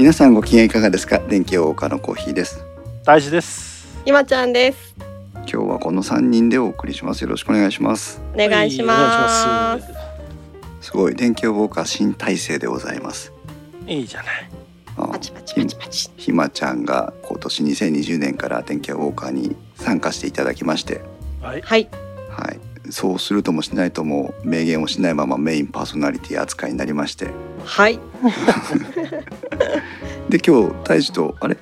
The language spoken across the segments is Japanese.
皆さんご機嫌いかがですか？電気大岡のコーヒーです。大事です。ひまちゃんです。今日はこの3人でお送りします。よろしくお願いします。お願いしまはいす。ます。すごい。電気予防課新体制でございます。いいじゃない。あパチパチパチパチ。ひまちゃんが今年2020年から電気予防課に参加していただきまして。はい。はい。はいそうするともしないとも明言をしないままメインパーソナリティ扱いになりまして。はい。で今日大地とあれ、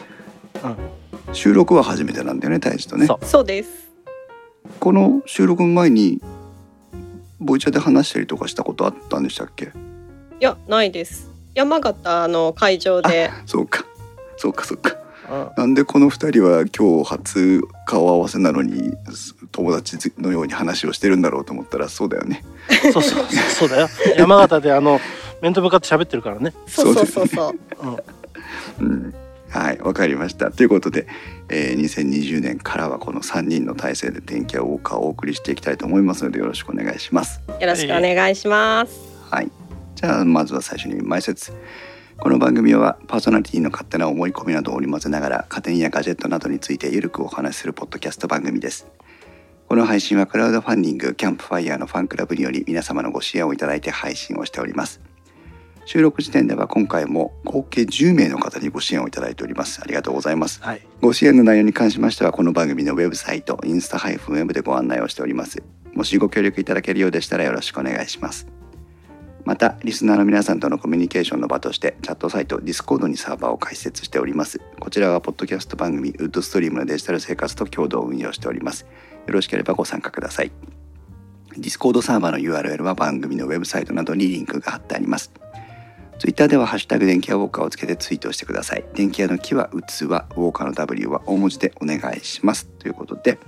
収録は初めてなんだよね大地とね。そう。そうです。この収録の前にボイチャで話したりとかしたことあったんでしたっけ？いやないです。山形の会場で。そうか。そうかそうか。うん。なんでこの二人は今日初顔合わせなのに友達のように話をしてるんだろうと思ったらそうだよねそうそうそうだよ山形であの面と向かって喋ってるからねそうそうそうそう。うんはいわかりましたということで、えー2020年からはこの3人の体制で天気やウォーカーをお送りしていきたいと思いますのでよろしくお願いしますよろしくお願いします。はい。じゃあまずは最初に前説。この番組はパーソナリティの勝手な思い込みなどを織り交ぜながら家電やガジェットなどについてゆるくお話しするポッドキャスト番組です。この配信はクラウドファンディングキャンプファイヤーのファンクラブにより皆様のご支援をいただいて配信をしております。収録時点では今回も合計10名の方にご支援をいただいております。ありがとうございます。はいご支援の内容に関しましてはこの番組のウェブサイトインスタウェブでご案内をしておりますもしご協力いただけるようでしたらよろしくお願いしますまたリスナーの皆さんとのコミュニケーションの場としてチャットサイト Discord にサーバーを開設しております。こちらはポッドキャスト番組ウッドストリームのデジタル生活と共同運用しております。よろしければご参加ください。Discord サーバーの URL は番組のウェブサイトなどにリンクが貼ってあります。ツイッターではハッシュタグ電気屋ウォーカーをつけてツイートしてください。電気屋の木は器、ウォーカーの W は大文字でお願いします。ということで、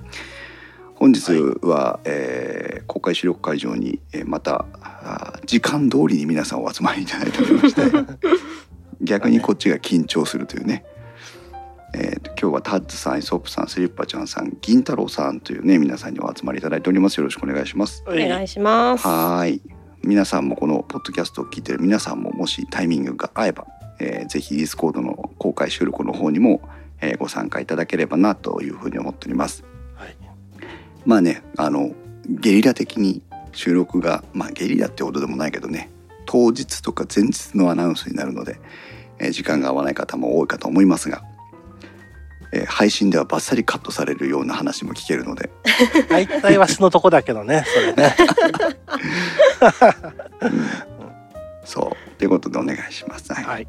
本日は、えー公開収録会場に、えーまたあー時間通りに皆さんお集まりいただいておりまして、逆にこっちが緊張するというね。えーと今日はタッズさん、イソップさん、スリッパちゃんさん、銀太郎さんというね皆さんにお集まりいただいております。よろしくお願いします。お願いします。はーい皆さんもこのポッドキャストを聞いてる皆さんももしタイミングが合えば、えーぜひディスコードの公開収録の方にも、えーご参加いただければなというふうに思っております。はいまあねあのゲリラ的に収録がまあゲリラってほどでもないけどね当日とか前日のアナウンスになるので、えー時間が合わない方も多いかと思いますが、えー配信ではバッサリカットされるような話も聞けるので。大体は素のとこだけどねそれね。そう。ということでお願いします。はい。はい。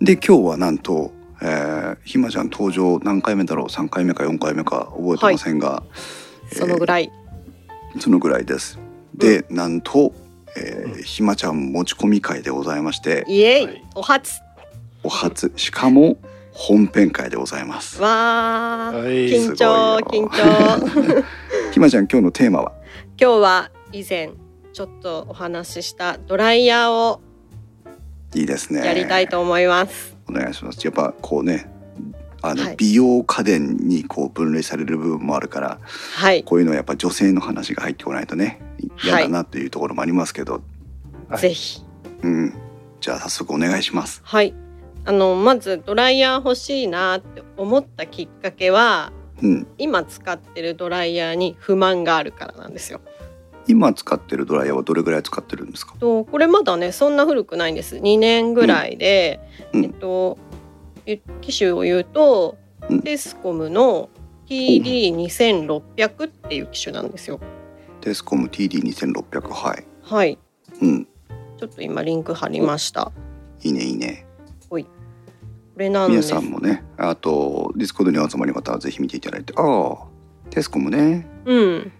で今日はなんと、えー、ひまちゃん登場何回目だろう？3回目か4回目か覚えてませんが、そのぐらい。そのぐらいです。で、なんと、えーひまちゃん持ち込み会でございましてイエイ、はいお初。お初しかも本編会でございます。わー。はい緊張緊張。ひまちゃん今日のテーマは？今日は以前ちょっとお話ししたドライヤーをいいですね。やりたいと思います。お願いします。やっぱこうねあの、はい美容家電にこう分類される部分もあるからはい。こういうのはやっぱ女性の話が入ってこないとね嫌はいだなというところもありますけど、はいぜひ。うん、じゃあ早速お願いします。はい。あのまずドライヤー欲しいなって思ったきっかけはうん、今使ってるドライヤーに不満があるからなんですよ。今使ってるドライヤーはどれぐらい使ってるんですか？とこれまだねそんな古くないんです。2年ぐらいで、うんえっとえ機種を言うと、うんテスコムの TD2600 っていう機種なんですよ。テスコム TD2600 はい。はい。うん、ちょっと今リンク貼りました。いいねいいね。これなん。皆さんもね、あとディスコードにお集まりの方はぜひ見ていただいて、ああ、テスコムね。うん。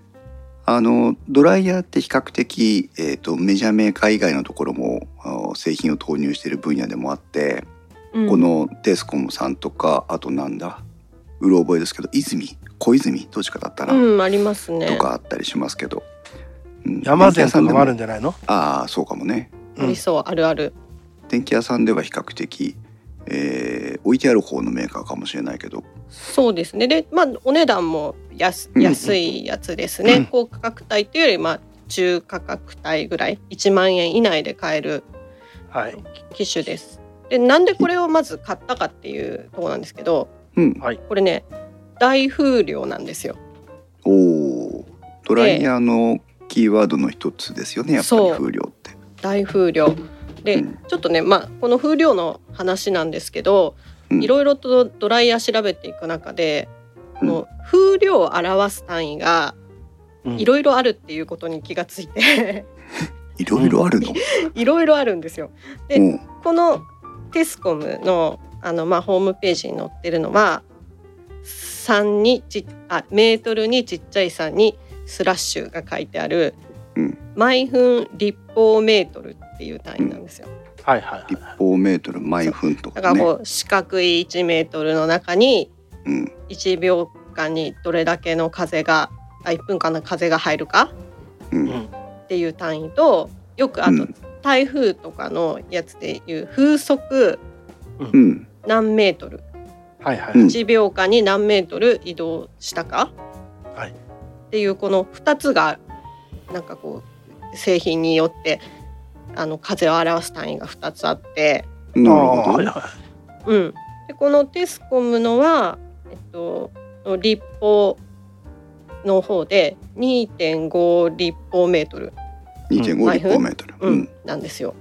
あのドライヤーって比較的、えー、とメジャーメーカー以外のところもあ製品を投入している分野でもあって、うん。このテスコムさんとかあとなんだうろ覚えですけど泉小泉どっちかだったな、うんありますね。とかあったりしますけど、うん。山善とかもあるんじゃないの？ああそうかもね。ありそうあるある。電気屋さんでは比較的、えー置いてある方のメーカーかもしれないけどそうですね。で、まあお値段も安うん安いやつですね。うん高価格帯っていうよりまあ中価格帯ぐらい、1万円以内で買えるはい機種です。でなんでこれをまず買ったかっていうところなんですけどうん。これね大風量なんですよ。おお。ドライヤーのキーワードの一つですよね。やっぱりそう風量って。大風量で、うんちょっとねまあこの風量の話なんですけどうんいろいろとドライヤー調べていく中で、うんこの風量を表す単位がうんいろいろあるっていうことに気がついて いろいろあるの？いろいろあるんですよ。でうん。このテスコムのあの、まあ、ホームページに載ってるのは3にちあメートルにちっちゃい3にスラッシュが書いてある、うん毎分立方メートルっていう単位なんですよ。はいはい立はい。方メートル毎分とかね。だからこう四角い1メートルの中にうん。1秒間にどれだけの風があ1分間の風が入るか。っていう単位とよくあとうん台風とかのやつでいう風速うん。何メートルはいはい。うん1秒間に何メートル移動したかはいっていうこの2つがなんかこう製品によってあの風を表す単位が2つあって、なるほど。はいはうん、でこのテスコムのは、えっと、立方の方で2.5立方メートル、二点五立方メートル。ううんん。なんですよ。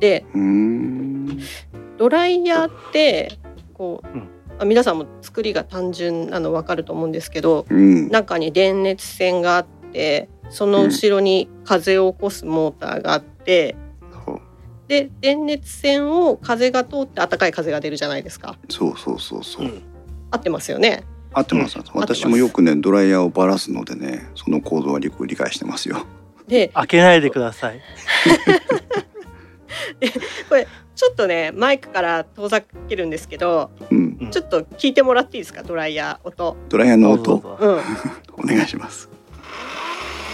で。ドライヤーってこう、うんあ皆さんも作りが単純なの分かると思うんですけどうん。中に電熱線があってその後ろに風を起こすモーターがあって、で電熱線を風が通って暖かい風が出るじゃないですかそうそうそうそうう。ん。合ってますよね合ってます。私もよくねドライヤーをばらすのでねその構造はよく理解してますよ。で開けないでください。ちょっとねマイクから遠ざけるんですけどうん。うんちょっと聞いてもらっていいですか？ドライヤー音ドライヤーの音？どうん お願いします。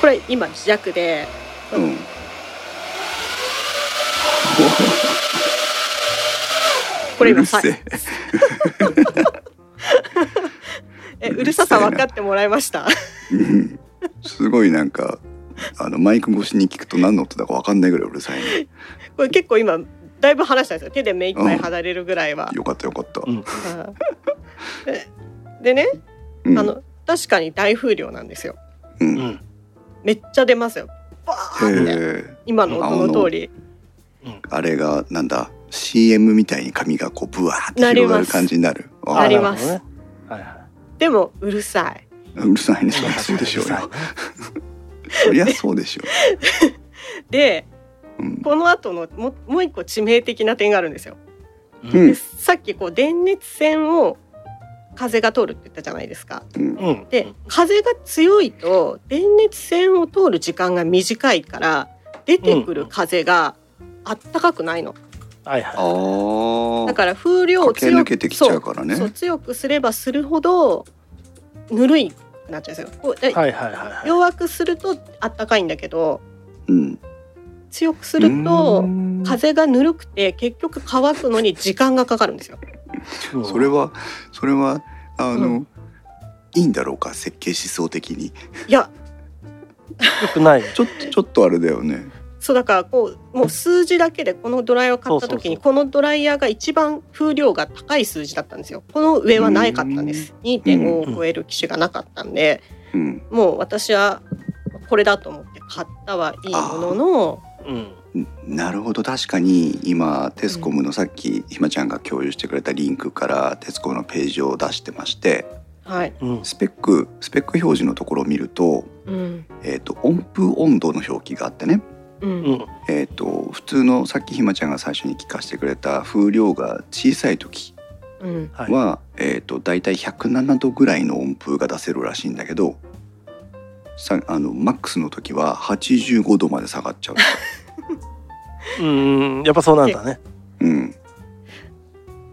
これ今弱でうん。これ今さうるせえ。えうるささ分かってもらいました？うん。すごいなんかあのマイク越しに聞くと何の音だかわかんないぐらいうるさいね。これ結構今だいぶ話したんですよ手で目いっぱい離れるぐらいは。よかったよかった。うん。うんででね、うん。あの確かに大風量なんですよ。う。うん。ん。めっちゃ出ますよ。バーって。今の音の通り。あれがなんだ？CM みたいに髪がこうブワーって広がる感じになる。あなりますねはいはい。でもうるさいうるさいね。そりゃそうでしょうよるさいね。そりゃそうでしょでう。うん。この後のももう一個致命的な点があるんですようでんさっきこう電熱線を風が通るって言ったじゃないですかうん。うん。で風が強いと電熱線を通る時間が短いから出てくる風があったかくないのはいはああ。だから風量を駆け抜けてきちゃうからねそうそう強くすればするほどぬるいくなっちゃうんですよ。はいはいはいはい。弱くするとあったかいんだけどうん。強くするとうん風がぬるくて結局乾くのに時間がかかるんですよ。うんそれはそれはあの、ういいんだろうか設計思想的にいやよくない。ちょっとちょっとあれだよねそうだからこうもう数字だけでこのドライヤーを買った時にこのドライヤーが一番風量が高い数字だったんですよ。この上はなかったんです。2.5を超える機種がなかったんで、うん。もう私はこれだと思って買ったはいいものの、うん。なるほど。確かに今テスコムのさっきひまちゃんが共有してくれたリンクからテスコムのページを出してましてはい、うん。スペックスペック表示のところを見ると,、うん、えー、と温風温度の表記があってね、うん、うん。えー、と普通のさっきひまちゃんが最初に聞かせてくれた風量が小さい時うん、はえー、と大体107度ぐらいの温風が出せるらしいんだけどさあのマックスの時は85度まで下がっちゃう うん。やっぱそうなんだね。うん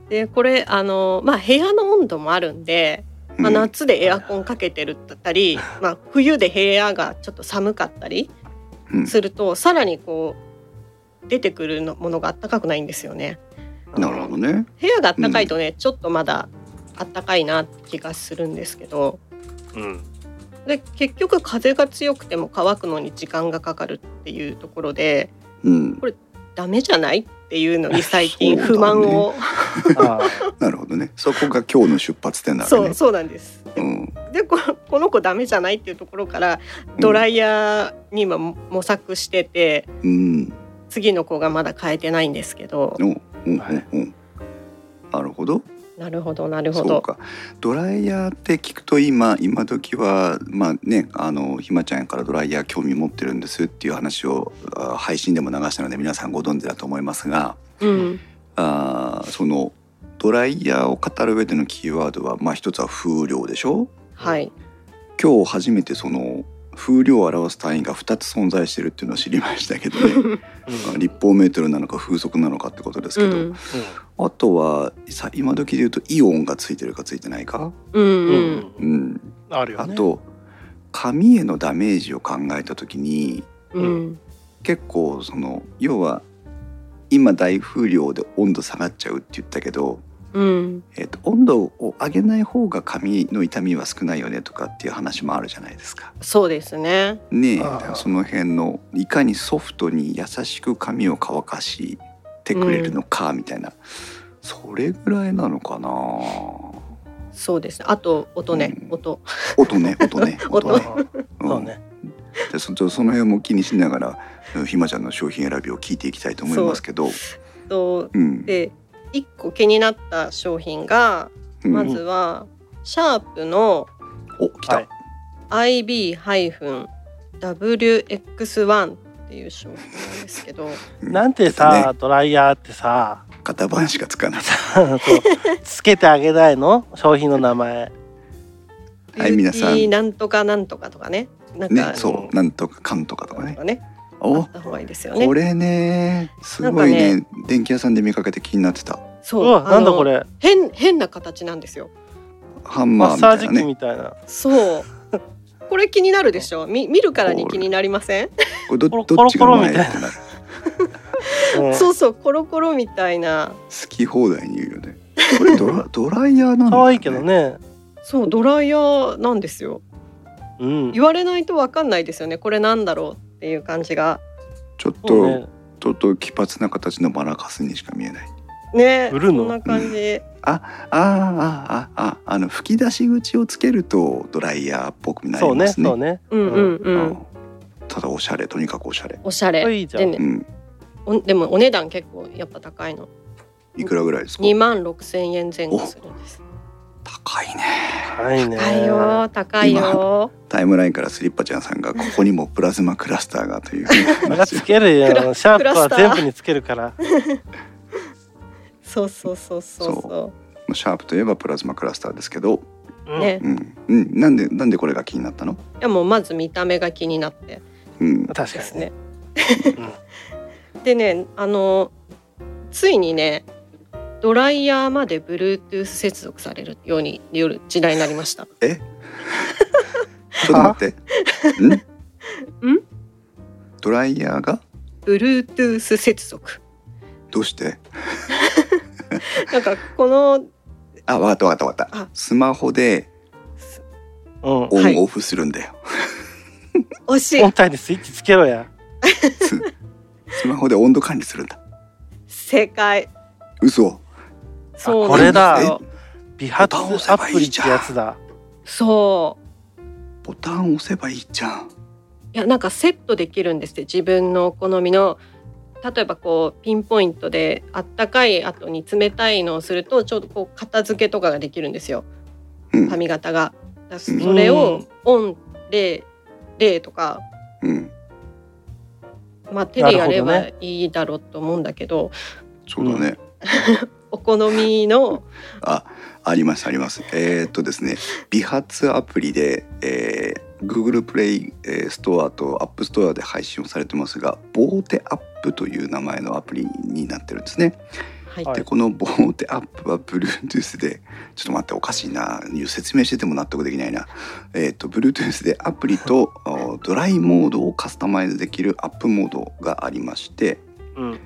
でこれあのまあ部屋の温度もあるんで、まあ、うん夏でエアコンかけてるだったり、まあ、冬で部屋がちょっと寒かったりうんすると、さらにこう出てくるのものが暖かくないんですよね。なるほどね。部屋が暖かいとね、ちょっとまだ暖かいなって気がするんですけどうん。で結局風が強くても乾くのに時間がかかるっていうところでうんダメじゃない？っていうのに最近不満を。あなるほどね。そこが今日の出発点なね。うそうなんです。うん。でここの子ダメじゃないっていうところからドライヤーに今模索してて、うん。次の子がまだ変えてないんですけど。おうんうんうんなるほどなるほどなるほど。そうか。ドライヤーって聞くと今今時はまあねあのひまちゃんやからドライヤー興味持ってるんですっていう話をあ配信でも流したので皆さんご存知だと思いますがうん。あーそのドライヤーを語る上でのキーワードはまあ一つは風量でしょ？はい。今日初めてその風量を表す単位が2つ存在してるっていうのを知りましたけどね。うん立方メートルなのか風速なのかってことですけど、うん。あとはさ今時で言うとイオンがついてるかついてないか、うんううん。んうん、あるよね。あと髪へのダメージを考えた時にうん。結構その要は今大風量で温度下がっちゃうって言ったけど、うん。えー、と温度を上げない方が髪の痛みは少ないよねとかっていう話もあるじゃないですか。そうですね。ねその辺のいかにソフトに優しく髪を乾かしてくれるのかみたいな、それぐらいなのかな。そうですね。あと音ね、うん。音。音ね 音ね。音ね、うん。そうね。でそそその辺も気にしながらうんひまちゃんの商品選びを聞いていきたいと思いますけど。とうん。で一個気になった商品がうんまずはシャープのお来た、はい。IB-WX1 っていう商品なんですけど。う んなんてね。さドライヤーってさ。型番しかつかない そうつけてあげないの？商品の名前。はい皆さん。なんとかなんとかとかね。なんか、ねそうなんとかかんとかとかね。ねあおった方がいいですよね。これね。すごいねなん電気屋さんで見かけて気になってた。そう。なんだこれ。変変な形なんですよ。ハンマーマッサージ機みたいな。ねみたいなそう。これ気になるでしょ？み見るからに気になりません、これどどっちが前ってなる。うん。そうそうコロコロみたいな。好き放題に言うよね。これドラ ドライヤーなんだ、ね、可愛いけどね。そうドライヤーなんですよ。うん。言われないとわかんないですよね。これなんだろうっていう感じが。ちょっと、そうね。ちょっと奇抜な形のマラカスにしか見えない。ね売るの？そんな感じ、ああああああの吹き出し口をつけるとドライヤーっぽくなそうねりますね。そうねうんうんううん。ん。ただおしゃれとにかくおしゃれ。おしゃれ。いいじゃん。で,、ね、うん。おでもお値段結構やっぱ高いの。いくらぐらいですか？2万6千円前後するんです高いね。高いね。高いよ高いよ。タイムラインからスリッパちゃんさんがここにもプラズマクラスターがという。ふうにまだ話つけるよ。シャープは全部につけるから。そうそうそうそうそシャープといえばプラズマクラスターですけど、うん。ね。うん。うん、なんでなんでこれが気になったの、ういやもうまず見た目が気になって。うん、確かにね。ですね。うん。でねあのついにねドライヤーまで Bluetooth 接続されるように夜時代になりました。え？ちょっと待って。ん？ん？ドライヤーが？Bluetooth 接続。どうして？なんかこのあわかったわかったわかった。あ。スマホでうん。オはい。ンオフするんだよ、惜しい。本体にスイッチつけろや。ススマホで温度管理するんだ。正解。嘘そうこれだ。美髪アプリってやつだ。そう。ボタン押せばいいじゃんいやなんかセットできるんですって自分の好みの例えばこうピンポイントであったかい後に冷たいのをするとちょうどこう片付けとかができるんですよ。うん。髪型が。だからそれをオンで0とか、うん。まあ、手でやればいいだろうと思うんだけど。そうだね、お好みの？あありますあります。えーっとですね美髪アプリで、えー Google プレイえーストアと App ストアで配信をされてますがボーテアップという名前のアプリになってるんですね。はい、はいでこのボーテアップは Bluetooth でちょっと待っておかしいな。説明してても納得できないな。えっ、と Bluetooth でアプリと おドライモードをカスタマイズできるアップモードがありましてうん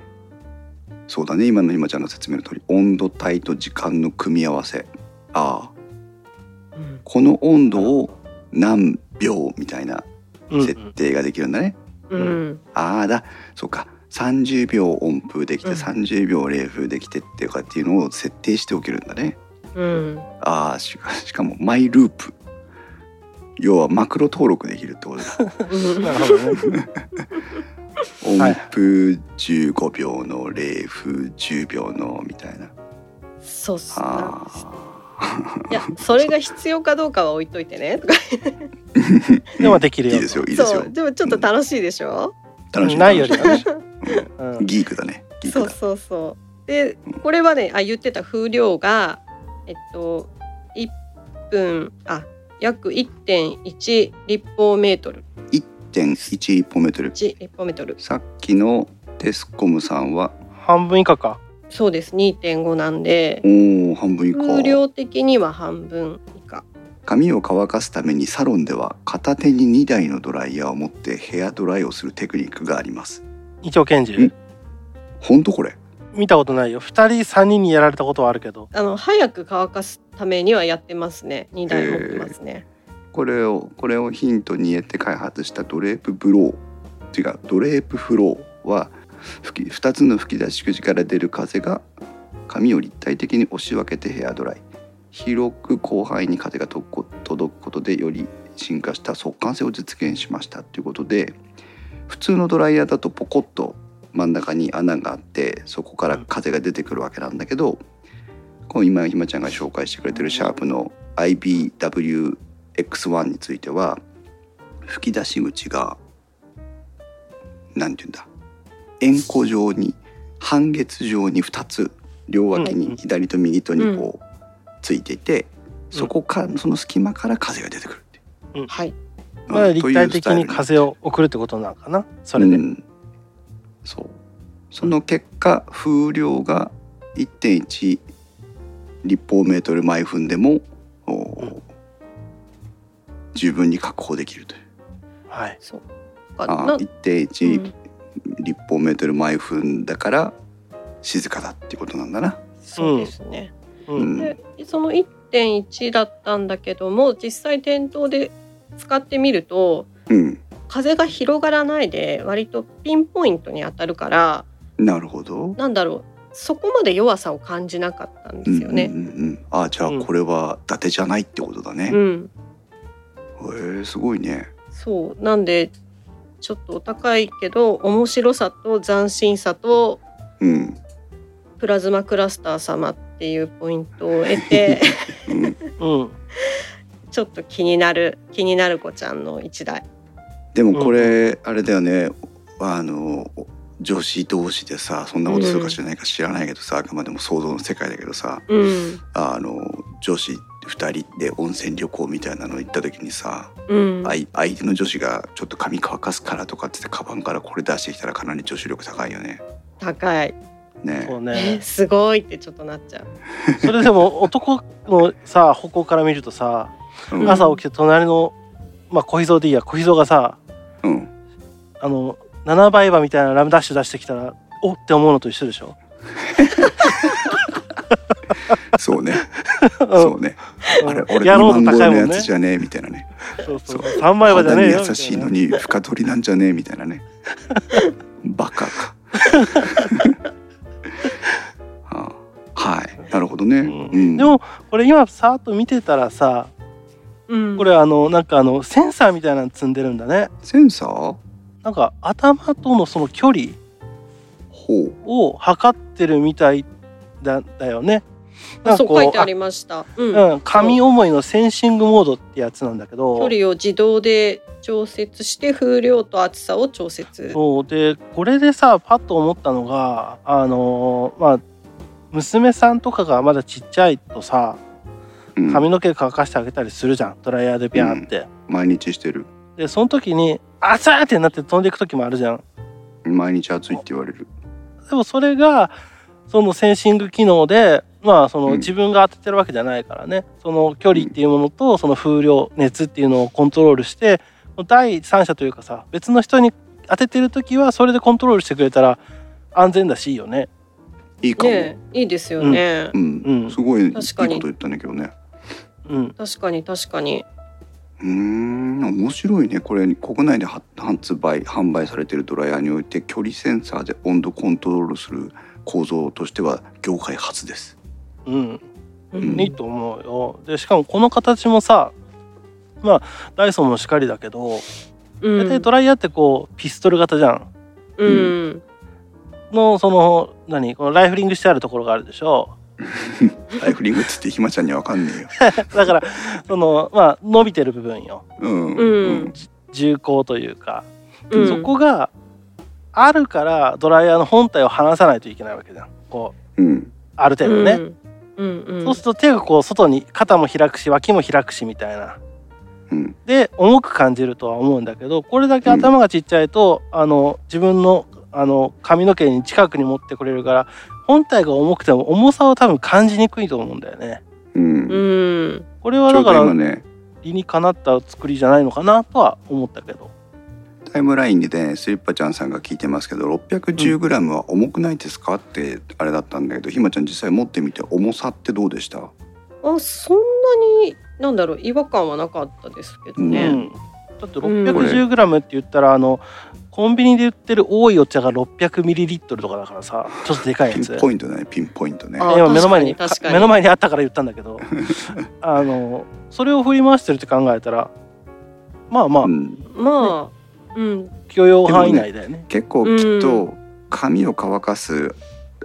そうだね。今の今ちゃんの説明の通り温度帯と時間の組み合わせ。ああ。うん。この温度を何秒みたいなうん。設定ができるんだね、うん。ああだ。そうか。30秒温風できてうん。30秒冷風できてっていうかっていうのを設定しておけるんだね。うん。ああしかしかもマイループ。要はマクロ登録できるってことだ。うん。なるほどね温はい。風15秒の冷風10秒のみたいな。そうっす。あ いやそれが必要かどうかは置いといてね。と かでもできあるよ。いいですよいいですよ。でもちょっと楽しいでしょ、楽しい。ないよりは楽しい。うん。ギークだね。ギークだ。そうそうそう。でこれはねあ言ってた風量がえっと1分あ約1.1立方メートル1.1立方メートル。1立方メートル。さっきのテスコムさんは？半分以下か。そうです。2.5なんで。おお半分以下。風量的には半分以下。髪を乾かすためにサロンでは片手に2台のドライヤーを持ってヘアドライをするテクニックがあります。一応検事んほんとこれ？見たことないよ2人3人にやられたことはあるけどあの早く乾かすためにはやってますね2台持ってますねこれをこれをヒントに得て開発したドレープブロー。違う。ドレープフローは吹き2つの吹き出し口から出る風が髪を立体的に押し分けてヘアドライ。広く広範囲に風が届くこ届くことでより進化した速乾性を実現しましたということで普通のドライヤーだとポコッと真ん中に穴があってそこから風が出てくるわけなんだけどこう今ひまちゃんが紹介してくれてるシャープの IBW IBWX1 については吹き出し口がなんていうんだ円弧状に半月状に2つ両脇に左と右とにこうついていて、そこからその隙間から風が出てくるっていう。はい。まあうん立体的に風を送るってことなのかなそれで、うん。そう。その結果風量が1.1立方メートル毎分でも、十分に確保できるという。はい。そう。あな1.1うん。立方メートル毎分だから静かだっていうことなんだな。そうですね、でその1.1だったんだけども実際店頭で使ってみるとうん、風が広がらないで割とピンポイントに当たるからなるほど。なんだろうそこまで弱さを感じなかったんですよね。うんうんうんうん、あじゃあうん。これは伊達じゃないってことだね。うん、へえすごいね。そうなんでちょっとお高いけど面白さと斬新さとうん。プラズマクラスター様っていうポイントを得てうん、うんちょっと気になる気になる子ちゃんの一台。でもこれ、あれだよねあの女子同士でさそんなことするか知らないか知らないけどさ、あくまでも想像の世界だけどさうんあの女子2人で温泉旅行みたいなの行った時にさ、うん、相相手の女子がちょっと髪乾かすからとかって言ってカバンからこれ出してきたらかなり女子力高いよね。高い、ね。そうえねすごいってちょっとなっちゃう。それでも男のさ方向から見るとさうん。朝起きて隣のまあ小秘蔵でいいや小秘蔵がさうん、あの7倍馬みたいなラムダッシュ出してきたらおって思うのと一緒でしょ？そうね。うん。そうね。あれ俺2やろうと万超えのやつじゃねえみたいなね。そうそう3倍馬じゃねえ優しいのに深取りなんじゃねえみたいなね。バカか。はあ。はい。なるほどね、でもこれ今さーっと見てたらさうん。これあのなんかあのセンサーみたいなの積んでるんだね。センサー？なんか頭とのその距離ほう。を測ってるみたいだだよね。なんかそう書いてありました。うん。紙思いのセンシングモードってやつなんだけど。距離を自動で調節して風量と厚さを調節。そうでこれでさパッと思ったのがあのーまあ娘さんとかがまだちっちゃいとさうん。髪の毛乾かしてあげたりするじゃん。ドライヤーでビャーって、毎日してる。でその時に「熱い!」ってなって飛んでいく時もあるじゃん。毎日暑いって言われる。でもそれがそのセンシング機能でまあそのうん。自分が当ててるわけじゃないからね、その距離っていうものとその風量熱っていうのをコントロールして第三者というかさ別の人に当ててる時はそれでコントロールしてくれたら安全だしいいよね。いいかも、ねいいですよね。うん、うん。すごいいいこと言ったんだけどね。うん、確かに確かに。うーん面白いね。これ国内では発売販売されているドライヤーにおいて距離センサーで温度コントロールする構造としては業界初です。うん。うん。いいと思うよ。でしかもこの形もさまあダイソンもしかりだけどうん。大体ドライヤーってこうピストル型じゃん。うん。のその何？このライフリングしてあるところがあるでしょ？ライフリングって言ってひまちゃんにはわかんねえよ。だからそのまあ伸びてる部分よ。うん。うん。重厚というか、うん。そこがあるからドライヤーの本体を離さないといけないわけじゃん。こううん。ある程度ね、うん。うん。そうすると手がこう外に肩も開くし脇も開くしみたいな。うん。で重く感じるとは思うんだけどこれだけ頭がちっちゃいと、あの自分のあの髪の毛に近くに持ってくれるから本体が重くても重さを多分感じにくいと思うんだよね。うん。うん。これはだから理にかなった作りじゃないのかなとは思ったけど。タイムラインでねスリッパちゃんさんが聞いてますけど 610g は重くないですか？ってあれだったんだけどひまちゃん実際持ってみて重さってどうでした？あそんなになんだろう違和感はなかったですけどうね。ん、だってうん 610g って言ったらあのコンビニで売ってる多いお茶が 600ml とかだからさちょっとでかいやつ。ピン。ポイントだねピンポイントね。あ今目の前に目の前にあったから言ったんだけど。あのそれを振り回してるって考えたらまあまあ。うん、まあ、うん、許容範囲内だよね。結構きっと髪を乾かす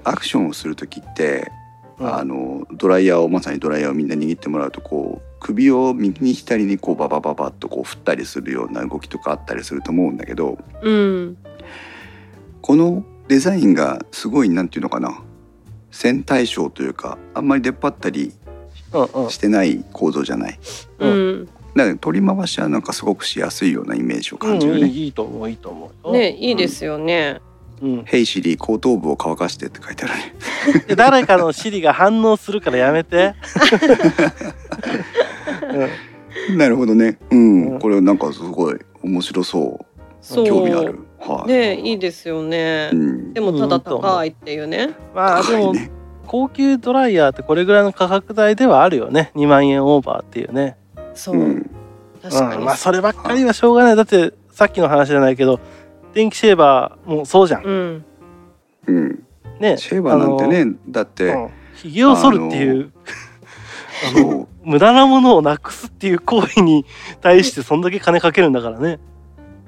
アクションをする時って、うん。あのドライヤーをまさにドライヤーをみんな握ってもらうとこう首を右に左にこうババババッとこう振ったりするような動きとかあったりすると思うんだけどうん、このデザインがすごいなんていうのかな線対称というかあんまり出っ張ったりしてない構造じゃない。ううんん、だから取り回しはなんかすごくしやすいようなイメージを感じるうんね。いいと思ういいと思うよ。ね、いいですよね。うん、ヘイシリ後頭部を乾かしてって書いてあるね。で 誰かの尻が反応するからやめて。なるほどね。うん、うんこれなんかすごい面白そう。そう、興味ある。はい。ね、いいですよねう。ん。でもただ高いっていうね。まあでも高いね。高級ドライヤーってこれぐらいの価格帯ではあるよね2万円オーバーっていうね。そうう、ん。確かに。うんまあそればっかりはしょうがないだってさっきの話じゃないけど電気シェーバーもそうじゃん。うん、うん。ねシェーバーなんてね、だって、うんひげを剃るっていうあの無駄なものをなくすっていう行為に対してそんだけ金かけるんだからね。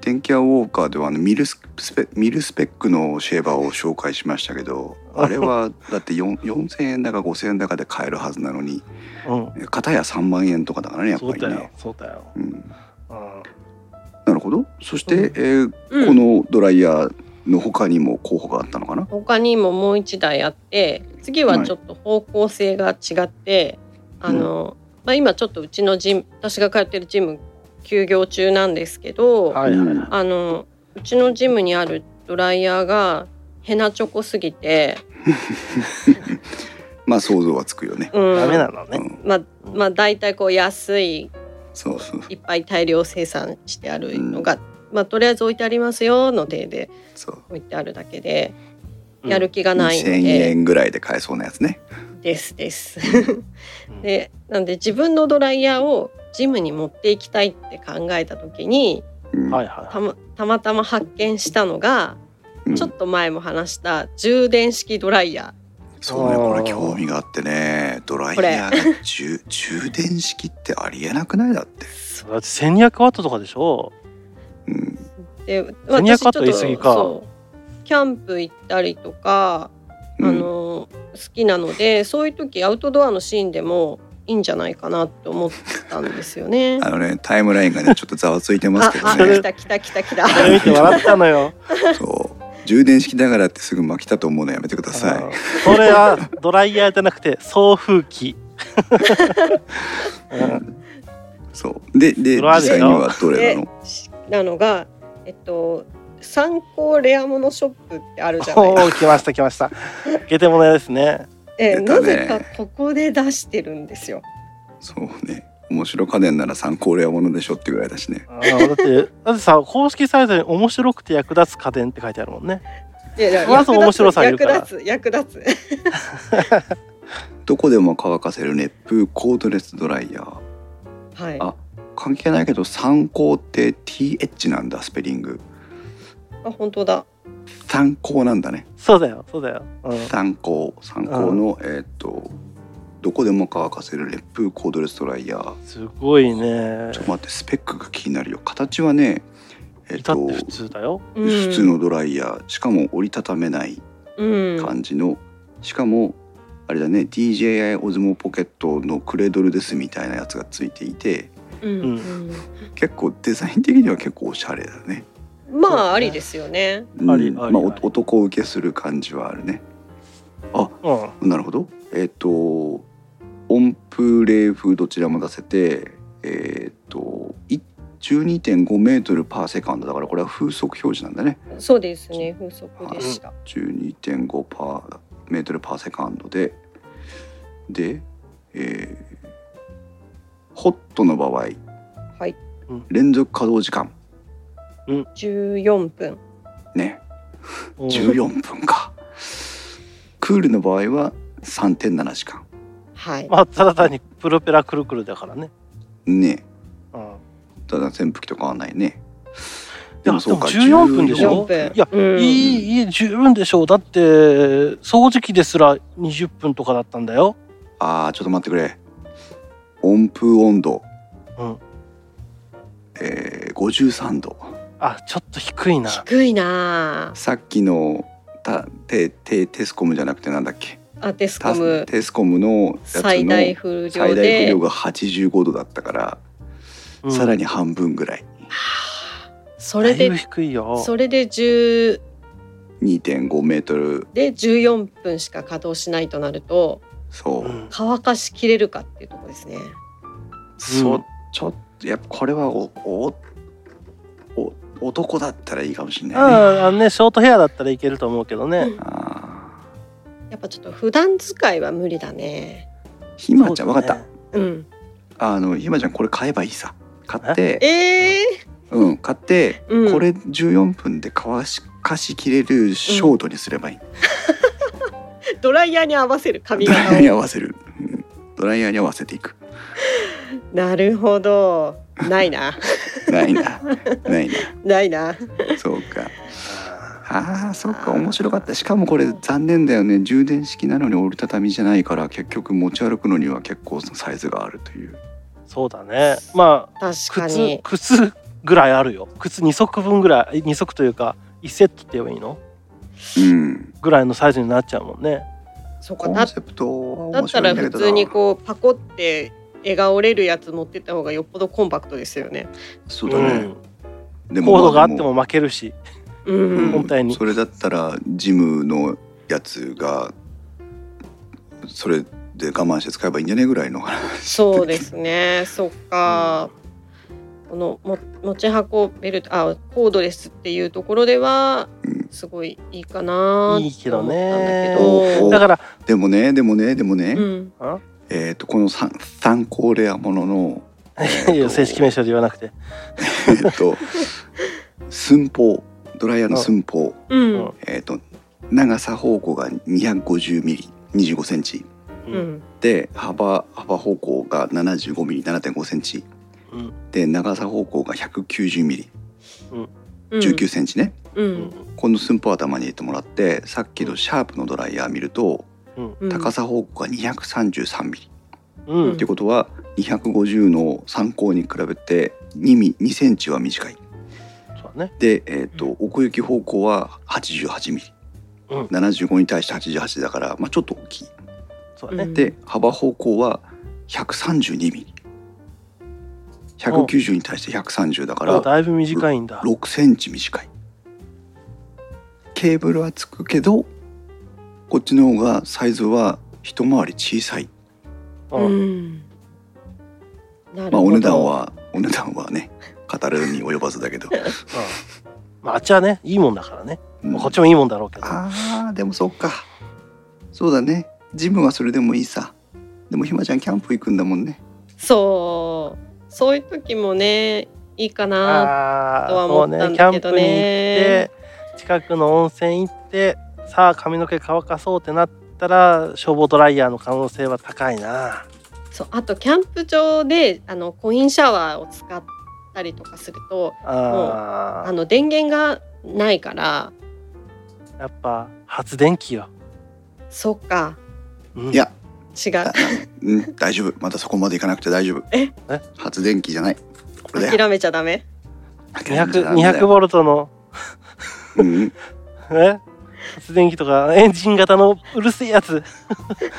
電気屋ウォーカーではあのミルスペミルスペックのシェーバーを紹介しましたけど、あれはだって4 4000円だか5000円だかで買えるはずなのに、うん、片や3万円とかだからねやっぱりね。そうだよ。うん。うんなるほど。そして、うんえーうんこのドライヤーの他にも候補があったのかな？他にももう一台あって次はちょっと方向性が違って、あの、まあ、今ちょっとうちのジム私が通ってるジム休業中なんですけど、はいはいはい。あのうちのジムにあるドライヤーがヘナチョコすぎて、まあ想像はつくよね。うん、ダメなのね。うん、まあまあ大体こう安いそうそういっぱい大量生産してあるのが、まあとりあえず置いてありますよの手でそう。置いてあるだけでうんやる気がないの2000で、円ぐらいで買えそうなやつね。ですです。うん でなんで自分のドライヤーをジムに持っていきたいって考えた時にうんはいはいたまたま発見したのが、うんちょっと前も話した充電式ドライヤそうね、これ興味があってね、ドライヤーが充 充電式ってありえなくないだって。ー。だって1200ワットとかでしょ？うん、で1200ワット言い過ぎかキャンプ行ったりとか、うんあの好きなのでそういう時アウトドアのシーンでもいいんじゃないかなって思ったんですよね。あのね、タイムラインがね、ちょっとざわついてますけどね来。た来た来た来た。見て笑ったのよ。そう、充電式だからってすぐ巻きたと思うのやめてくださうんそれはドライヤーじゃなくて 送風機。うんい。そう、で、で、実際にはどれでなの？なのがえっと参考レアモノショップってあるじゃない おお来ました来ました。ゲテモノ屋ですね。えねなぜかここで出してるんですよ。そうね。面白家電なら参考レアものでしょってぐらいだしね。あーだってだってさ公式サイトに面白くて役立つ家電って書いてあるもんね。いやいやまず面白さ言うから役立つ役立つ。どこでも乾かせる熱風コードレスドライヤー。はい。あ関係ないけど参考って TH なんだスペリングあ本当だ参考なんだねそうだよそうだよ、うん、参考参考の、えーっとどこでも乾かせる熱風コードレスドライヤー。すごいね。ちょっと待ってスペックが気になるよ。形はねえっと普通だよ。うん普通のドライヤー。しかも折りたためないうん。感じの、しかもあれだね DJI オズモポケットのクレードルですみたいなやつがついていて。うん。うん。結構デザイン的には結構おしゃれだね、うんまあありですよね。うん。ありありまあ、男受けする感じはあるね。うん。なるほど。えっ、と音符冷風どちらも出せてえっ、とい12.5メートルパーセカンド。だからこれは風速表示なんだね。そうですね。風速でした。12.5パーメートルパーセカンドでで、えーホットの場合はい。連続稼働時間。14分ね。うん。14分か、クールの場合は3.7時間はい。まあただ単にプロペラくるくるだからね。ね。うん。ただ扇風機と変わんないね。でも14分でしょ？14分。いやうん。いいいい十分でしょ？うだって掃除機ですら20分とかだったんだよ。あーちょっと待ってくれ。温風温度、うん。えー、53度。あちょっと低いな。低いな。さっきのたテテテスコムじゃなくてなんだっけ？あテスコタムテスコムのやつの最大風最大風量が85度だったから、うん。さらに半分ぐらい。それでだいぶ低いよ。それで10 2.5メートル。で14分しか稼働しないとなるとそう、うん。乾かしきれるかっていうところですね。そうちょっとやっぱこれはおおお男だったらいいかもしれうんない。ね。あのねショートヘアだったらいけると思うけどね。あやっぱちょっと普段使いは無理だね。ーひまちゃん、わかった。そうん。あのひまちゃんこれ買えばいいさ。買って。ええうん。買って、うん。これ14分で乾しかしきれるショートにすればいい、ドライヤーに合わせる髪ドライヤーに合わせる、うん。ドライヤーに合わせていく。なるほど。ないな。ないな。ないな。ないな。そうかあーそっか面白かった。しかもこれ残念だよね。充電式なのに折りたたみじゃないから結局持ち歩くのには結構サイズがあるという。そうだね。まあ確か靴に。靴ぐらいあるよ。靴2足分ぐらい2足というか1セットって言えばいいの？うん。ぐらいのサイズになっちゃうもんね。そうか。だコンセプトだったら普通にこうパコって絵が折れるやつ持ってった方がよっぽどコンパクトですよね。そうだね、うん。でコードがあってまも負けるしうん、本体に。それだったらジムのやつがそれで我慢して使えばいいんじゃねぐらいの話。そうですね。そっか、このも持ち運べるあコードレスっていうところではうん。すごいいいかないいけどね。と思ったんだけど。だからでもねでもねでもね、うん、えっ、とこの参参考レアものの 正式名称で言わなくて。えっと 寸法ドライヤーの寸法、うん。うんえっ、と長さ方向が250ミリ25センチ。ううん。んで幅幅方向が75ミリ7.5センチ。うん。で長さ方向が190ミリ。うん。19センチね、ううん。んこの寸法を頭に入れてもらってさっきのシャープのドライヤー見るとうん。うん。高さ方向が233ミリ、うん。ってことは250の参考に比べて2ミ2センチは短いね。で、えー、と奥行き方向は88ミリ、うん。75に対して88だから、まあ、ちょっと大きい。そうだね。で幅方向は132ミリ。190に対して130だからあだいぶ短いんだ。6センチ短い。ケーブルはつくけどこっちの方がサイズは一回り小さい。ううんん。なるほど。まあお値段はお値段はね語るに及ばずだけど、うん。まああっちはねいいもんだからね。うん。まあこっちもいいもんだろうけど。あーでもそっか。そうだね。ジムはそれでもいいさ。でもひまちゃんキャンプ行くんだもんね。そう。そういう時もねいいかなあとは思ったんキャンプに行っだけどねて近くの温泉行ってさあ髪の毛乾かそうってなったら消防ドライヤーの可能性は高いな。そうあとキャンプ場であのコインシャワーを使ったりとかするとああの電源がないからあやっぱ発電機よ、そっか。うん。いや。違ううん大丈夫。まだそこまでいかなくて大丈夫。え？え？発電機じゃない。これだよ。諦めちゃダメ？諦めちゃダ 200, メだよ。ボルトの。うん。え？発電機とかエンジン型のうるせえやつ。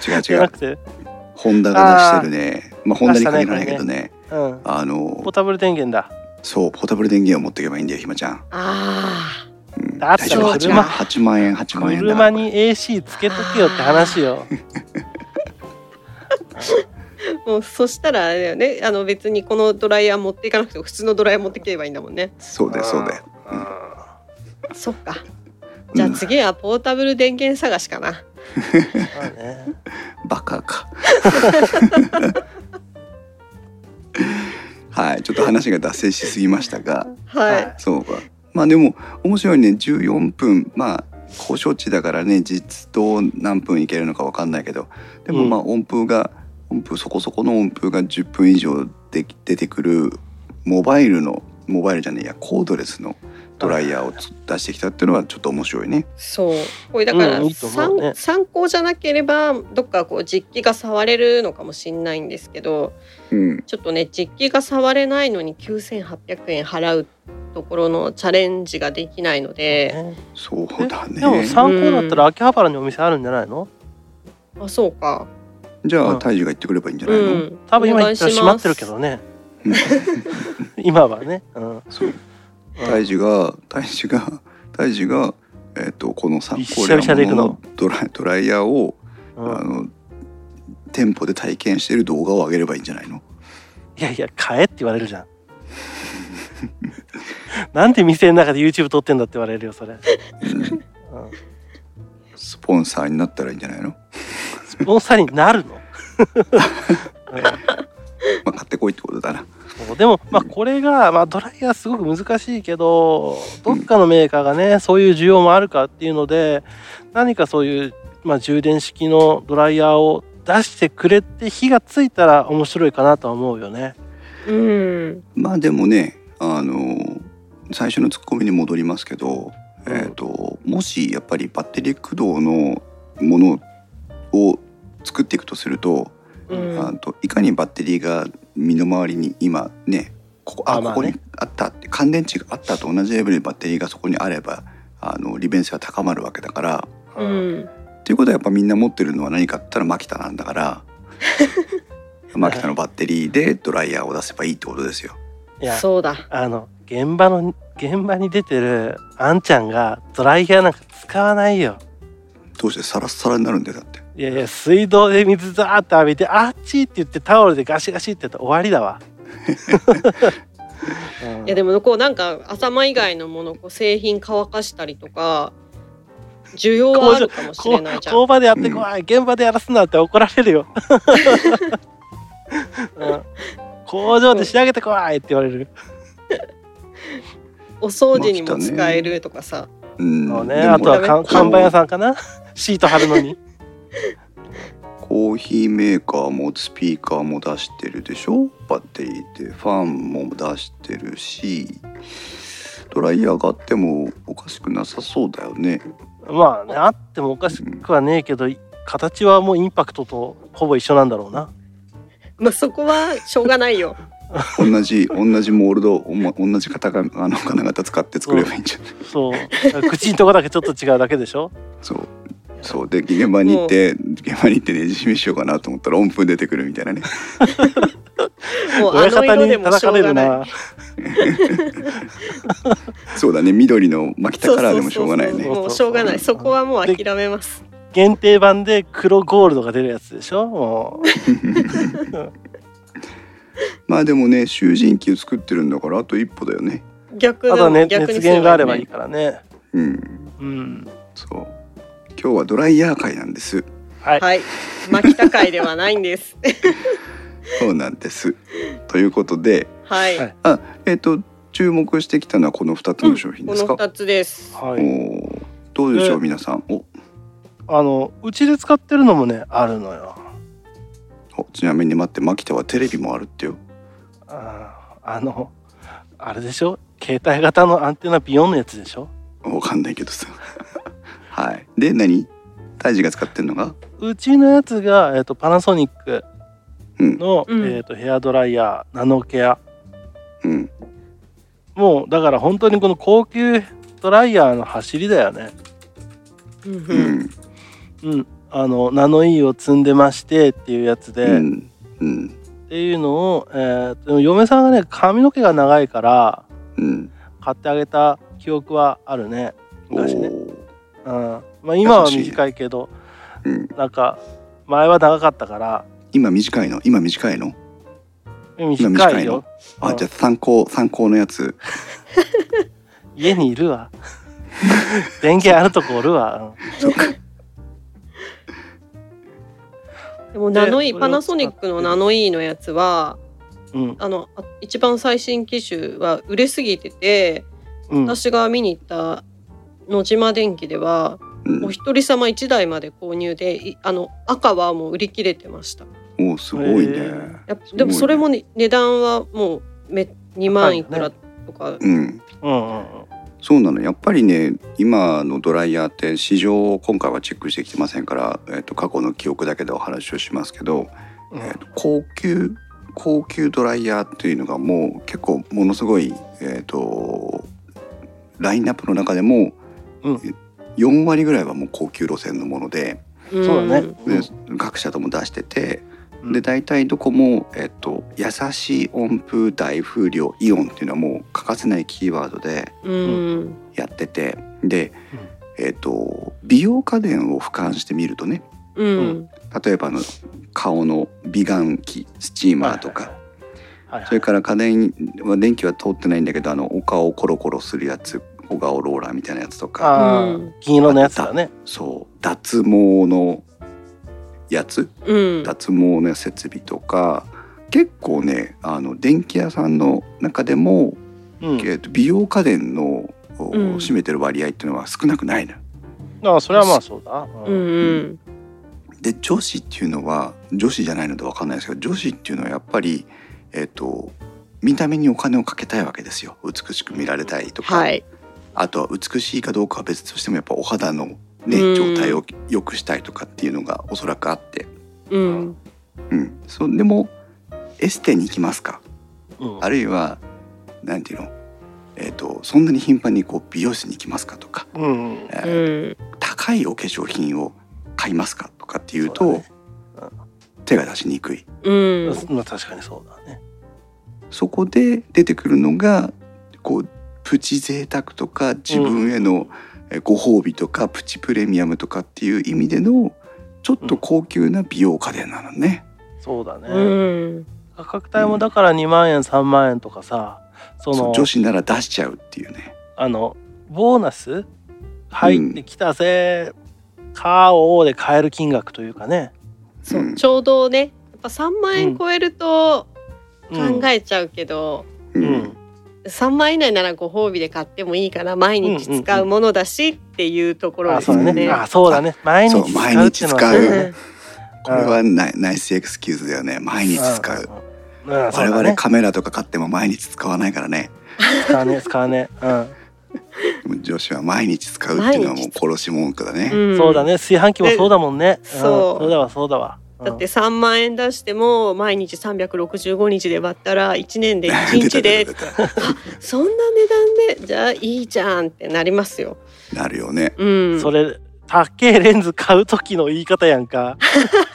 違う違う。じゃなくて、ホンダが出してるね。まあホンダに限らないけどね。うん、あのポータブル電源だ。そうポータブル電源を持っていけばいいんだよひまちゃん、あうん、だって大丈夫。車8万円8万円だ車に AC つけとけよって話よ。あ もうそしたらあれだよね。あの別にこのドライヤー持っていかなくても普通のドライヤー持っていけばいいんだもんね。そうだよそうだよ。うん。そっか。じゃあ次はポータブル電源探しかな、まあね バカか。はいちょっと話が脱線しすぎましたが。はい、はいそうか。まあでも面白いね。14分。まあ交渉値だからね。実と何分いけるのか分かんないけど。でもうん。まあ音符が、音符そこそこの音符が10分以上で出てくるモバイルのモバイルじゃねえやコードレスのドライヤーをつ出してきたっていうのはちょっと面白いね。そう。これだから、うんいいと思うね。参参考じゃなければどっかこう実機が触れるのかもしれないんですけどうん、ちょっとね実機が触れないのに9800円払うところのチャレンジができないので、ねそうだね。でも参考だったら秋葉原にお店あるんじゃないの？あそうか。じゃあうん大樹が行ってくればいいんじゃうないの？ん。多分今お願いします言ったら閉まってるけどね。うん。今はね、うん、そう。うん大樹が大樹が大樹がえっ、とこのさびっしゃびしゃで行くの？ドライドライヤーを、うん。あの店舗で体験している動画を上げればいいんじゃないの？いやいや買えって言われるじゃん。なんで店の中で YouTube 撮ってんだって言われるよそれ、うん。うん、スポンサーになったらいいんじゃないの？スポンサーになるの、う んまあ買ってこいってことだな。そう。でもまあこれが、まあ、ドライヤーすごく難しいけどどっかのメーカーがねそういう需要もあるかっていうので何かそういう、まあ、充電式のドライヤーを出してくれて火がついたら面白いかなとは思うよね。うん。まあでもねあの最初のツッコミに戻りますけど、うん。えー、ともしやっぱりバッテリー駆動のものを作っていくとすると,、うん。あといかにバッテリーが身の回りに今ねここあここにあったって乾電池があったと同じレベルでバッテリーがそこにあればあの利便性は高まるわけだから。うんっていうことはやっぱみんな持ってるのは何かって言ったらマキタなんだから マキタのバッテリーでドライヤーを出せばいいってことですよ。いやそうだあの現場の現場に出てるあんちゃんがドライヤーなんか使わないよ。どうしてサラッサラになるんだよだって。いやいや水道で水ザーッと浴びてあっちって言ってタオルでガシガシってやったら終わりだわ。うん。いやでもこうなんか頭以外のものこう製品乾かしたりとか需要はあるかもしこれないじゃん。工場でやってこい、現場でやらすなって怒られるよ、うん。工場で仕上げてこいって言われる、お掃除にも使えるとかさ、うん。そうね。でもあとは看板屋さんかな。シート貼るのに コーヒーメーカーもスピーカーも出してるでしょ？バッテリーでファンも出してるしドライヤーがあってもおかしくなさそうだよね。まあねあってもおかしくはねえけど形はもうインパクトとほぼ一緒なんだろうな。まあ、そこはしょうがないよ。同じ同じモールドおも同じ型があの金型使って作ればいいんじゃない？そう。口のとこだけちょっと違うだけでしょ？そうそう。で現場に行って現場に行ってねじ締めしようかなと思ったら音符出てくるみたいなね。もうあ親方にの色でもしょうがない。な。そうだね。緑の巻きたカラーでもしょうがないね。もうしょうがない。そこはもう諦めます。限定版で黒ゴールドが出るやつでしょ？も まあでもね囚人機を作ってるんだからあと一歩だよね。逆でうあとはねも逆に熱源があればいいいからね。うん。うん。そう今日はドライヤー会なんです。はい、はい。巻き高いではないんです。そうなんです。ということで。はい、はい。あえっ、と注目してきたのはこの2つの商品ですか、二つです。はい。どうでしょうね皆さん？お。あのうちで使ってるのもねあるのよ。おちなみに待ってマキタはテレビもあるってよ。あーあのあれでしょ？携帯型のアンテナビヨンのやつでしょ？わかんないけどさはい。で何？大治が使ってんのが？うちのやつが、えー、とパナソニックうん。の、うん。えー、とヘアドライヤーナノケア。うん。もうだから本当にこの高級ドライヤーの走りだよね。うんううん。んうん。あのナノイーを積んでましてっていうやつで、うん。うん。っていうのを、えー嫁さんがね髪の毛が長いからうん。買ってあげた記憶はあるね。お昔ね、ーうん。まあ、今は短いけどうん。なんか前は長かったから。今短いの？今短いの？短短いの？いようじゃあ参考参考のやつ。家にいるわ。電源あるとこおるわ、そっかでもナノイパナソニックのナノイーのやつはうんうん。あのあ一番最新機種は売れすぎてて、うん、私が見に行った野島電機ではうん。お一人様一台まで購入でいあの赤はもう売り切れてました。おーすごいね。でもそれも、ね、値段はもうめ2万いくらとか、うん。うんうんうん。そうなの。やっぱりね今のドライヤーって市場を今回はチェックしてきてませんから、えっと過去の記憶だけでお話をしますけど、うん。えっと高級高級ドライヤーっていうのがもう結構ものすごい、えっとラインナップの中でもうん。4割ぐらいはもう高級路線のものでうん。そうだね。で各社とも出しててうん。で大体どこも、えっと優しい温風大風量イオンっていうのはもう欠かせないキーワードでうん。やっててで、えっと美容家電を俯瞰してみるとねうん。例えばあの顔の美顔器スチーマーとか、それから家電は電気は通ってないんだけどあのお顔をコロコロするやつ小顔ローラーみたいなやつとか。銀色のやつだね。そう。脱毛のやつ。うん。脱毛の設備とか。結構ねあの電気屋さんの中でも、うん。えーと美容家電の、おうん。占めてる割合っていうのは少なくないのよ。ああそれはまあそうだ、うん。うんで女子っていうのは女子じゃないので分かんないですけど女子っていうのはやっぱり、えー、と見た目にお金をかけたいわけですよ。美しく見られたいとか、はいあとは美しいかどうかは別としてもやっぱお肌の、ねうん。状態を良くしたいとかっていうのがおそらくあって、うん。うん、そうでもエステに行きますか。うん。あるいはなんていうの、えー、とそんなに頻繁にこう美容室に行きますかとか、うん。えうーん。高いお化粧品を買いますかとかっていうとね。手が出しにくい。うん。まあ確かにそうだね。そこで出てくるのがこうプチ贅沢とか自分へのえご褒美とかプチプレミアムとかっていう意味でのちょっと高級な美容家電なのね。そうだね、うん。価格帯もだから2万円3万円とかさその女子なら出しちゃうっていうね。あのボーナス？入ってきたぜ、買おうで買える金額というかね、そううん。ちょうどねやっぱ3万円超えるとうん、考えちゃうけど、ううんん3万以内ならご褒美で買ってもいいから毎日使うものだしっていうところあですよね。そうだね。あそうだね。毎日使う使う。うん。これはナイナイスエクスキューズだよね。毎日使う。うん。うんうんそう我々カメラとか買っても毎日使わないからね。使わね使わねうん。女子は毎日使うっていうのはもう殺し文句だね。うん。そうだね。炊飯器もそうだもんね、ん。そう。そうだわそうだわ、うんだって3万円出しても毎日365日で割ったら1年で1日でそんな値段でじゃあいいじゃんってなりますよ。なるよね。うん、それ高えレンズ買う時の言い方やんか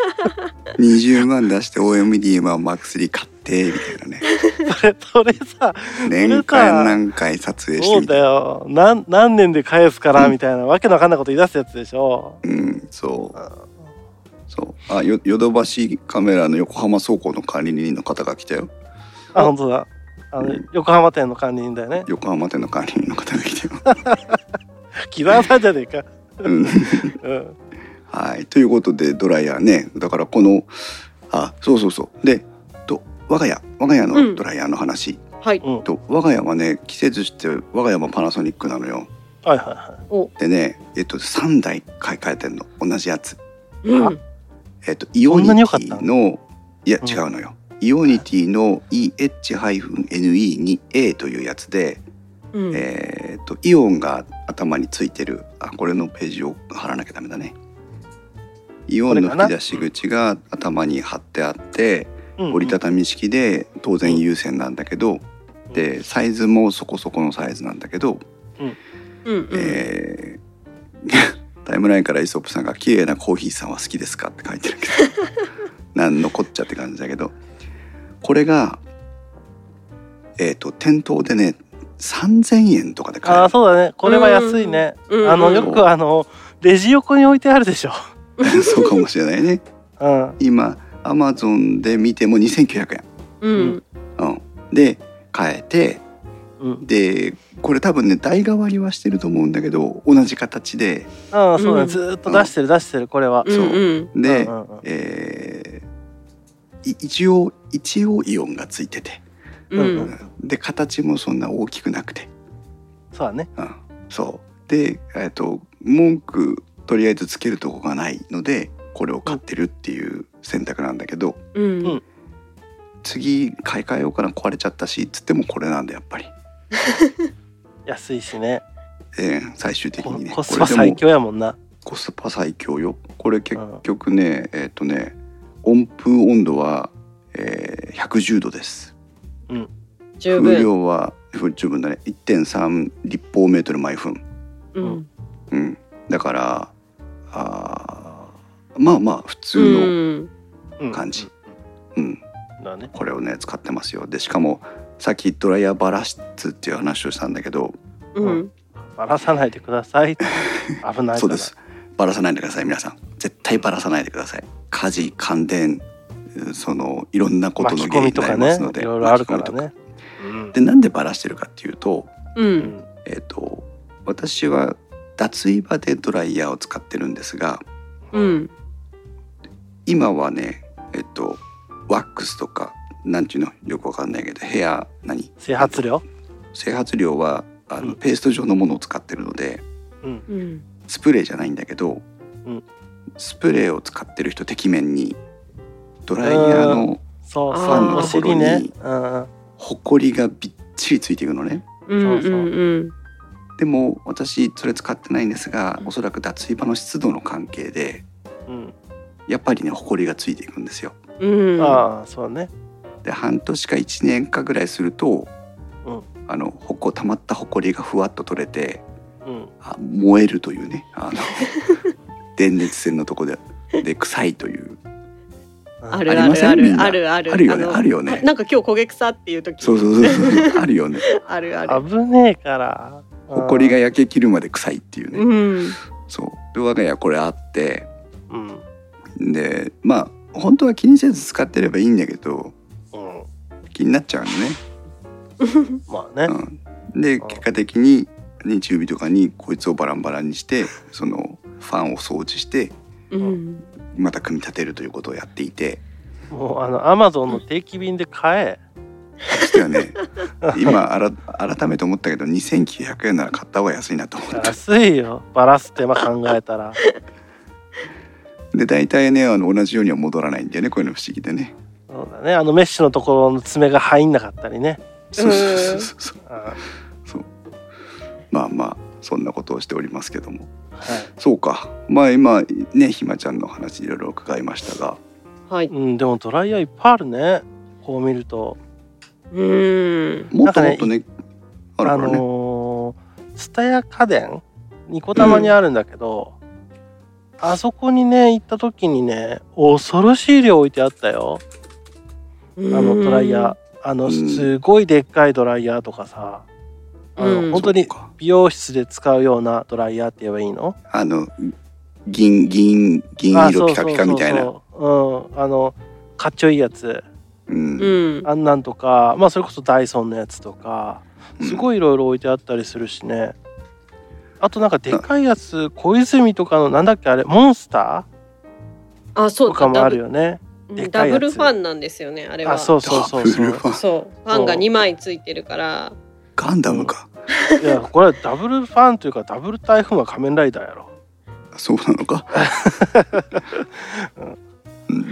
20万出して OMD は MAX3 買ってみたいなね。それそれさ年間何回撮影してみたいな。よ何何年で返すからみたいな、わけのわかんないこと言い出すやつでしょうん、そう。そう。あ、よヨドバシカメラの横浜倉庫の管理人の方が来たよ。あ本当だあの、うん横浜店の管理人だよね横浜店の管理人の方が来たよ。木澤さんじゃねえかうん。うんはい。ということでドライヤーね。だからこのあ、そうそうそう。で、と我が家我が家うんのドライヤーの話。はい。うんと我が家はね季節して我が家もパナソニックなのよ。はいはいはでね、えっと3台買い替えてんの同じやつ。うん。えっとイオニティのいやうん。違うのよ、イオニティの EH-NE に A というやつで、うん。えー、とイオンが頭についてる。あこれのページを貼らなきゃダメだね。イオンの吹き出し口が頭に貼ってあってうん折りたたみ式で当然有線なんだけどでサイズもそこそこのサイズなんだけど、うんうん。えータイムラインからイソップさんが「綺麗なコーヒーさんは好きですか?」って書いてるけど。なんのこっちゃって感じだけど。これがえっ、と店頭でね3,000円とかで買える。ああそうだね。これは安いね、あのよくあのレジ横に置いてあるでしょ、そうかもしれないね。うん、今アマゾンで見ても2900円、うん。うん、で買えてうん、でこれ多分ね代替わりはしてると思うんだけど同じ形で。ああそうだずーっと出してる出してるこれは、うんそう。うんで、うんうんうん。えーい一応一応イオンがついてて、うんで形もそんな大きくなくて、そうだね。うん、そう。でえっ、と文句とりあえずつけるとこがないのでこれを買ってるっていう選択なんだけど、うん。次買い替えようかな。壊れちゃったしっつってもこれなんだやっぱり、安いしね。えー最終的コにね。コスパ最強やもんな。コスパ最強よ。これ結局ね、えっ、とね温風温度は、えー、110度です。風十分。量は十分だね。1.3立方メートル毎分。うん。うん。だからあーまあまあ普通うん。うん。感じ。の、うん、だね。これをね使ってますよ。でしかもさっきドライヤーバラ室っていう話をしたんだけどうん。バラさないでください。危ないそうです。バラさないでください皆さん。絶対バラさないでください。火事感電うんそのいろんなことの原因になりますのでいろいろあるからね。うん。でなんでバラしてるかっていうと,、ううん。んえー、と私は脱衣場でドライヤーを使ってるんですがうん。今はねえっ、とワックスとかなんていうの？よくわかんないけどヘア何？整髪量整髪料はあの、うん。ペースト状のものを使ってるのでうん。うんスプレーじゃないんだけど、うん。スプレーを使ってる人てきめんにドライヤーのそうそう。ファンのお尻ねところにうんうん。ほこりがびっちりついていくのね。うんそうそううん。でも私それ使ってないんですがうん。おそらく脱衣場の湿度の関係でうん。やっぱりねほこりがついていくんですよ。うん。ああそうねで半年か1年かぐらいすると、うん。あのほこ溜まったほこりがふわっと取れてうん。あ燃えるというね。あの 電熱線のとこでで臭いという。あるありません？あるあるあるある。あるよね。のあるよね。なんか今日焦げ臭っていう時。そうそうそうそう。あるよね。あるある。危ねえから。ほこりが焼け切るまで臭いっていうね、うん。そう。で我が家これあって。うん。でまあ本当は気にせず使ってればいいんだけどうん気になっちゃうのね。まあね。うん、で結果的に日曜日とかにこいつをバランバランにして そのファンを掃除してうん。また組み立てるということをやっていて。もうあのアマゾンの定期便で買え。そしてはね。今あら改めて思ったけど2900円なら買った方が安いなと思った。安いよ。バラす手間考えたら。で大体ねあの同じようには戻らないんだよねこういうの不思議でねそうだね。あのメッシュのところの爪が入んなかったりね。そうそうそうそう。そうあそうまあまあそんなことをしておりますけども。はそうか。まあ今ねひまちゃんの話いろいろ伺いましたが。はい。い、うん、でもドライヤーいっぱいあるね。こう見ると。うん。もっともっとねあるかあらね、のー、ツタヤ家電ニコタマにあるんだけど、あそこにね行った時にね恐ろしい量置いてあったよあのドライヤー。あのうん。すごいでっかいドライヤーとかさあの、うん。本当に美容室で使うようなドライヤーって言えばいいの？あの銀銀銀色ピカピカみたいな。うん。あのかっちょいいやつ。うん。うん。あんなんとかまあそれこそダイソンのやつとかすいごいいろいろ置いてあったりするしね。あとなんかでかいやつ小泉とかのなんだっけあれモンスタあそうーとかもあるよよねダブルファンなんですよねあれは。あそうそうそうそう。ファン。そう。ファンが2枚ついてるから。ガンダムか、いやこれはダブルファンというかダブル台風は仮面ライダーやろ。そうなのか、うん、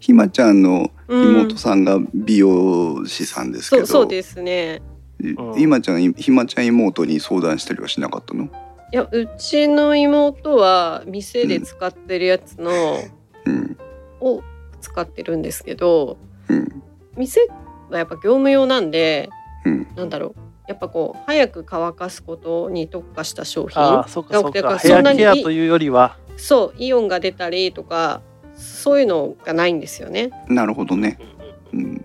ひまちゃんのうん妹さんが美容師さんですけど、そうそうですね。うん。ひまちゃんひまちゃん妹に相談したりはしなかったの？いやうちの妹は店で使ってるやつの、うん。を使ってるんですけどうん。店はやっぱ業務用なんでうん。なんだろう。やっぱこう早く乾かすことに特化した商品。ああそっかそっだからかヘアそんなにケアというよりは。そうイオンが出たりとかそういうのがないんですよね。なるほどね、うん、だ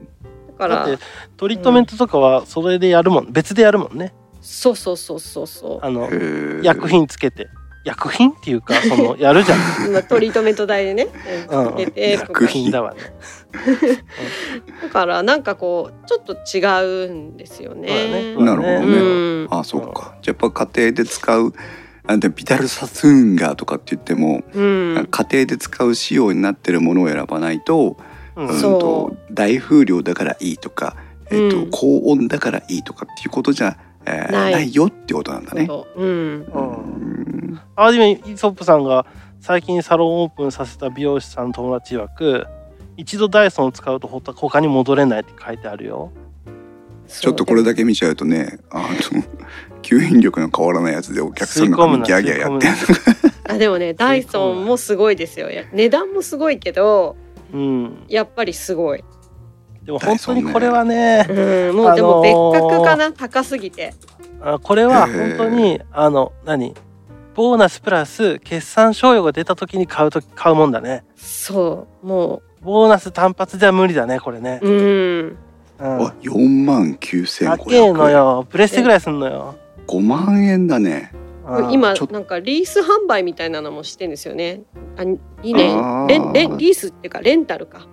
からだってトリートメントとかはそれでやるもん別でやるもんね。そうそうそうそうそあの薬品つけて薬品っていうかそのやるじゃん。うまあトリートメント代でね。うん。薬品だわね。だからなんかこうちょっと違うんですよね。そうだなるほどね。うん。あそうか。じゃあやっぱ家庭で使うあでビタルサスーンガーとかって言っても、うん、家庭で使う仕様になってるものを選ばないと,、うん。と大風量だからいいとか、えっとうん。高温だからいいとかっていうことじゃ、えーない。ないよってことなんだね。そううん、うん。あでもイソップさんが最近サロンオープンさせた美容師さんの友達曰く一度ダイソンを使うと他に戻れないって書いてあるよ。ちょっとこれだけ見ちゃうとねあの吸引力の変わらないやつでお客さんがギャーギャーやってあでもね ダイソンもすごいですよ。値段もすごいけどうん。やっぱりすごい、でも本当にこれはねうん、もうでも別格かな、高すぎて。あこれは本当にあの何？ボーナスプラス決算賞与が出た時に買うと買うもんだね。そうもボーナス単発じゃ無理だねこれね。ううん。うん。あ4万高えの9500よ。プレステぐらいすんのよ。5万円だね。うん。今なんかリース販売みたいなのもしてんですよね。あ2年あー。レンレンリースっていうかレンタルか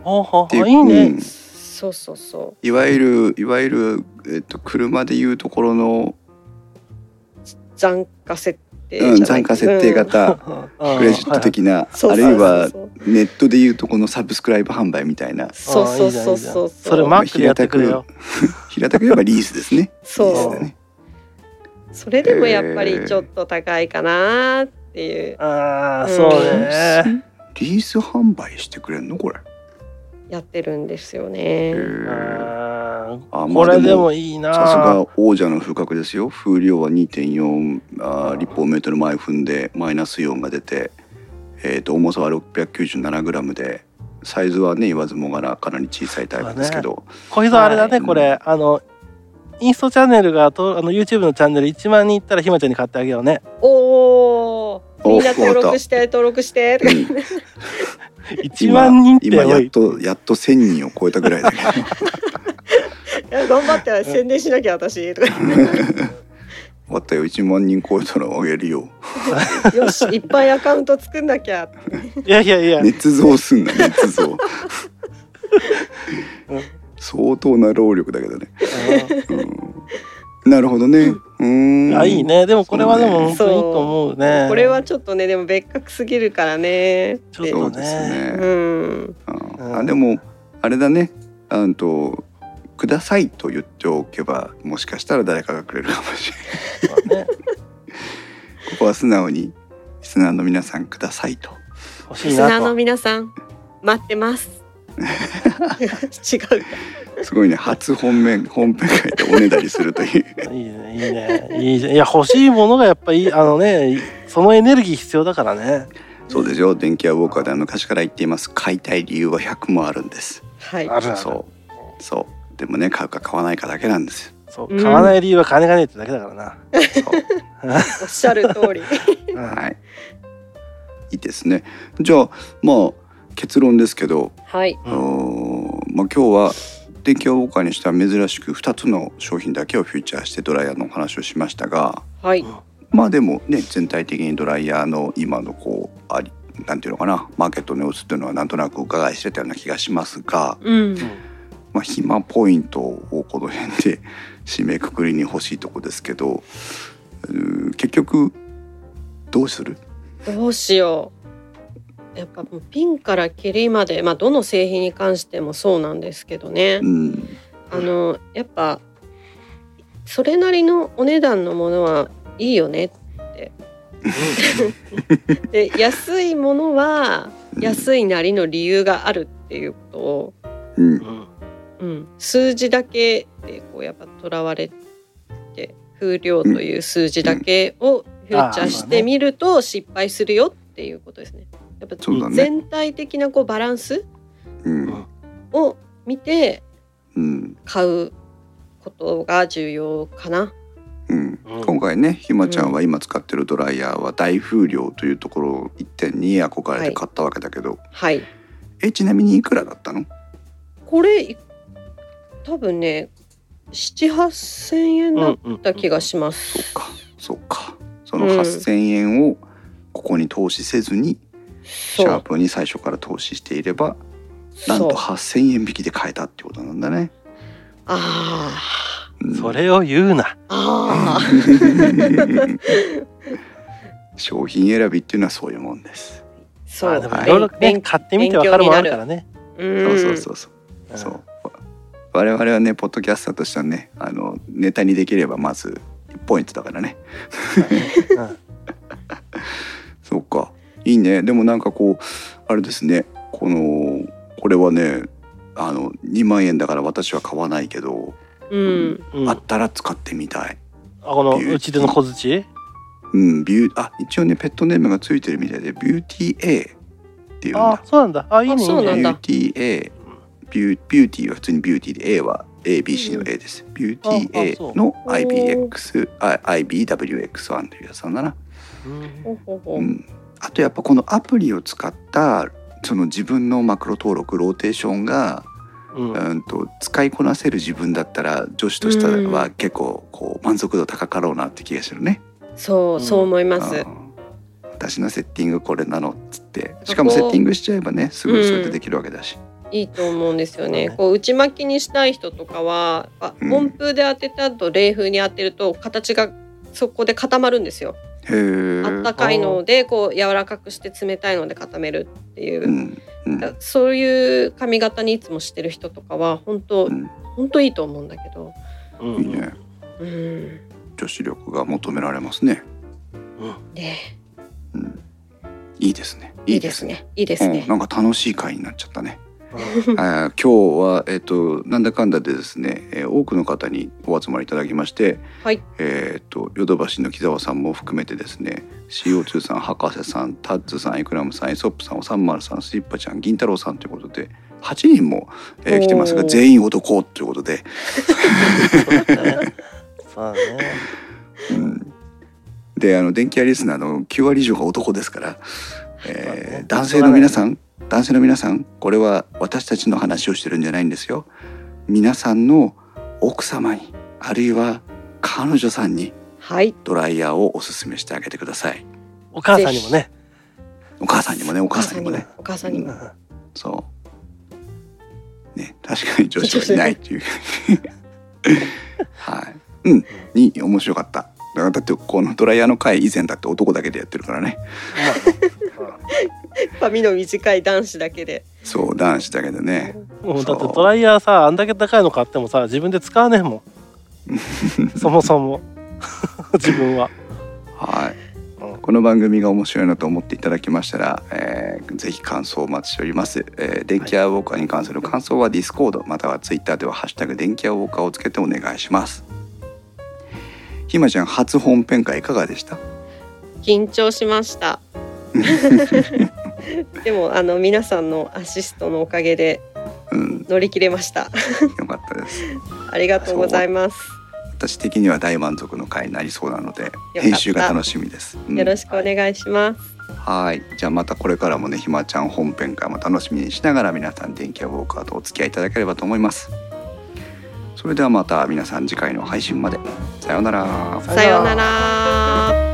っていうほういいね、うん。そうそうそいわゆるいわゆる、えっと、車でいうところの、う残価設定じゃうん、残価設定型、うん。クレジット的な、そうあるいはそうネットでいうとこのサブスクライブ販売みたいな。そうそうそうそうそれマックでやってくれよ。平たく言えばリースですね。そう。リースだね。それでもやっぱりちょっと高いかなっていう。ああうん。そうね。リース販売してくれんの？これ。やってるんですよへね。ー。あこれでももいいな。さすが王者の風格ですよ。風量は2.4あー立方メートル毎分でマイナスイオンが出て、えー、と重さは 697g でサイズはね言わずもがなかなり小さいタイプですけど、小日向あれだね、はい。これ。あのインストチャンネルがとあの YouTube のチャンネル1万人いったらひまちゃんに買ってあげようね。おお、みんな登録して登録して。うん1万人って今やっとやっと1,000人を超えたぐらいだけど。い や頑張って宣伝しなきゃ私。とか。終わったよ。1万人超えたらあげるよ。よしいっぱいアカウント作んなきゃ。いやいやいや、捏造すんな捏造うん相当な労力だけどね、うん、なるほどね。うん。ん。あいいね。でもこれはでも本そう当にいいと思うね。これはちょっとねでも別格すぎるからね。ちょっとそうですね。うん。あでもあれだね。あんとくださいと言っておけばもしかしたら誰かがくれるかもしれない。ね。ここは素直にリスナーの皆さんくださいと。リスナーの皆さん待ってます。違うか。すごいね。初本面本編会でおねだりするという。いいねいいね。いいじゃん。いや欲しいものがやっぱりあのねそのエネルギー必要だからね。そうですよ。電気屋ウォーカーでは昔から言っています。買いたい理由は100もあるんです。はい。あるそう。そう。でもね買うか買わないかだけなんです。そう。うん買わない理由は金がねえってだけだからな、おっしゃる通り。うんはい。いいですね。じゃあまあ結論ですけどはい。あのーまあ、今日は電気屋ウォーカーにしては珍しく2つの商品だけをフューチャーしてドライヤーのお話をしましたがはい。まあでもね全体的にドライヤーの今のこうありなんていうのかなマーケットの様子っていうのはなんとなく伺い知れたような気がしますが、うん。まあ、暇ポイントをこの辺で 締めくくりに欲しいとこですけど結局どうする？どうしよう。やっぱもうピンからキリまで、まあどの製品に関してもそうなんですけどね。うんあのやっぱそれなりのお値段のものはいいよねって。で安いものは安いなりの理由があるっっていうことを、うんうんうん、数字だけでこうやっぱとらわれて風量という数字だけをフューチャーしてみると失敗するよっていうことですね。やっぱそうだね。全体的なこうバランスうん。を見てうん。買うことが重要かな。うん。うん。今回ねひまちゃんは今使ってるドライヤーは大風量というところを一点に憧れて買ったわけだけど、はい。えちなみにいくらだったの？これい多分ね七八千円だっうんた気がします。そっか。そっか。そのうん8,000円をここに投資せずにシャープに最初から投資していればなんと8,000円引きで買えたってことなんだね。あうん。それを言うな。ああ 商品選びっていうのはそういうもんです。ーそまあうでもい。ろいろ勉ね買ってみてわかるもんあるからね。うん。そうそうそうそう。うんそう。我々はねポッドキャスターとしてはねあのネタにできればまずポイントだからね。うん。そうかいいね。でもなんかこうあれですね。このこれはねあの2万円だから私は買わないけど、うん。うん。あったら使ってみたい。あこのうちでの小槌？うんビューあ一応ねペットネームがついてるみたいでビューティー A っていうんだ。あ。そうなんだ。あいいねいいそうなんだ。ね。ビューティー A ビュービューティーは普通にビューティーで A は ABC の A です。ビューティああー。A の IBX あ IBWX1 というやつなんだな。うん、あとやっぱこのアプリを使ったその自分のマクロ登録ローテーションが、うんうん、と使いこなせる自分だったら女子としては結構こう満足度高かろうなって気がするね。そうそう思います。うん私のセッティングこれなのっつってしかもセッティングしちゃえばねすぐそれでできるわけだし。いいと思うんですよね。こう内巻きにしたい人とかは、あうん温風で当てた後冷風に当てると形がそこで固まるんですよ。あったかいのでこう柔らかくして冷たいので固めるっていう。う、んうん。そういう髪型にいつもしてる人とかは本当うん。本当いいと思うんだけど、うん。いいね。うん、女子力が求められますね。ね。うん、いいですね。いいです。ね。いいですうん、ね。なんか楽しい回になっちゃったね。うんあー今日は、えっとなんだかんだでですね、えー多くの方にお集まりいただきまして、はい。えっとヨドバシの木澤さんも含めてですね CO2 さん博士さんタッズさんエクラムさんエソップさんおさんまるさんスリッパちゃん銀太郎さんということで8人も、えー来てますが全員男ということで、そうね。うん、であの電気屋リスナーの9割以上が男ですから、えー男性の皆さん男性の皆さんこれは私たちの話をしてるんじゃないんですよ。皆さんの奥様にあるいは彼女さんにはい。ドライヤーをおすすめしてあげてください。お母さんにもね。お母さんにもねおお母さんにもね。お母さんにも。そう。ね確かに女子はいないっていう。はい。うん。に面白かった。だからだってこのドライヤーの回以前だって男だけでやってるからね髪の短い男子だけで。そう男子だけでね。もうだってドライヤーさあんだけ高いの買ってもさ自分で使わねえもん。そもそも。自分は。はい。うん。この番組が面白いなと思っていただきましたら、えーぜひ感想をお待ちしております、えー電気屋ウォーカーに関する感想はディスコードまたはツイッターでは「ハッシュタグ電気屋ウォーカー」をつけてお願いします。ひまちゃん初本編回いかがでした？緊張しました。でもあの皆さんのアシストのおかげでうん。乗り切れました。よかったです。ありがとうございます。私的には大満足の回になりそうなのでた。編集が楽しみです、うん。よろしくお願いします。はい。じゃあまたこれからもねひまちゃん本編会も楽しみにしながら皆さん電気屋ウォーカーとお付き合いいただければと思います。それではまた皆さん次回の配信まで。さようなら。さようなら。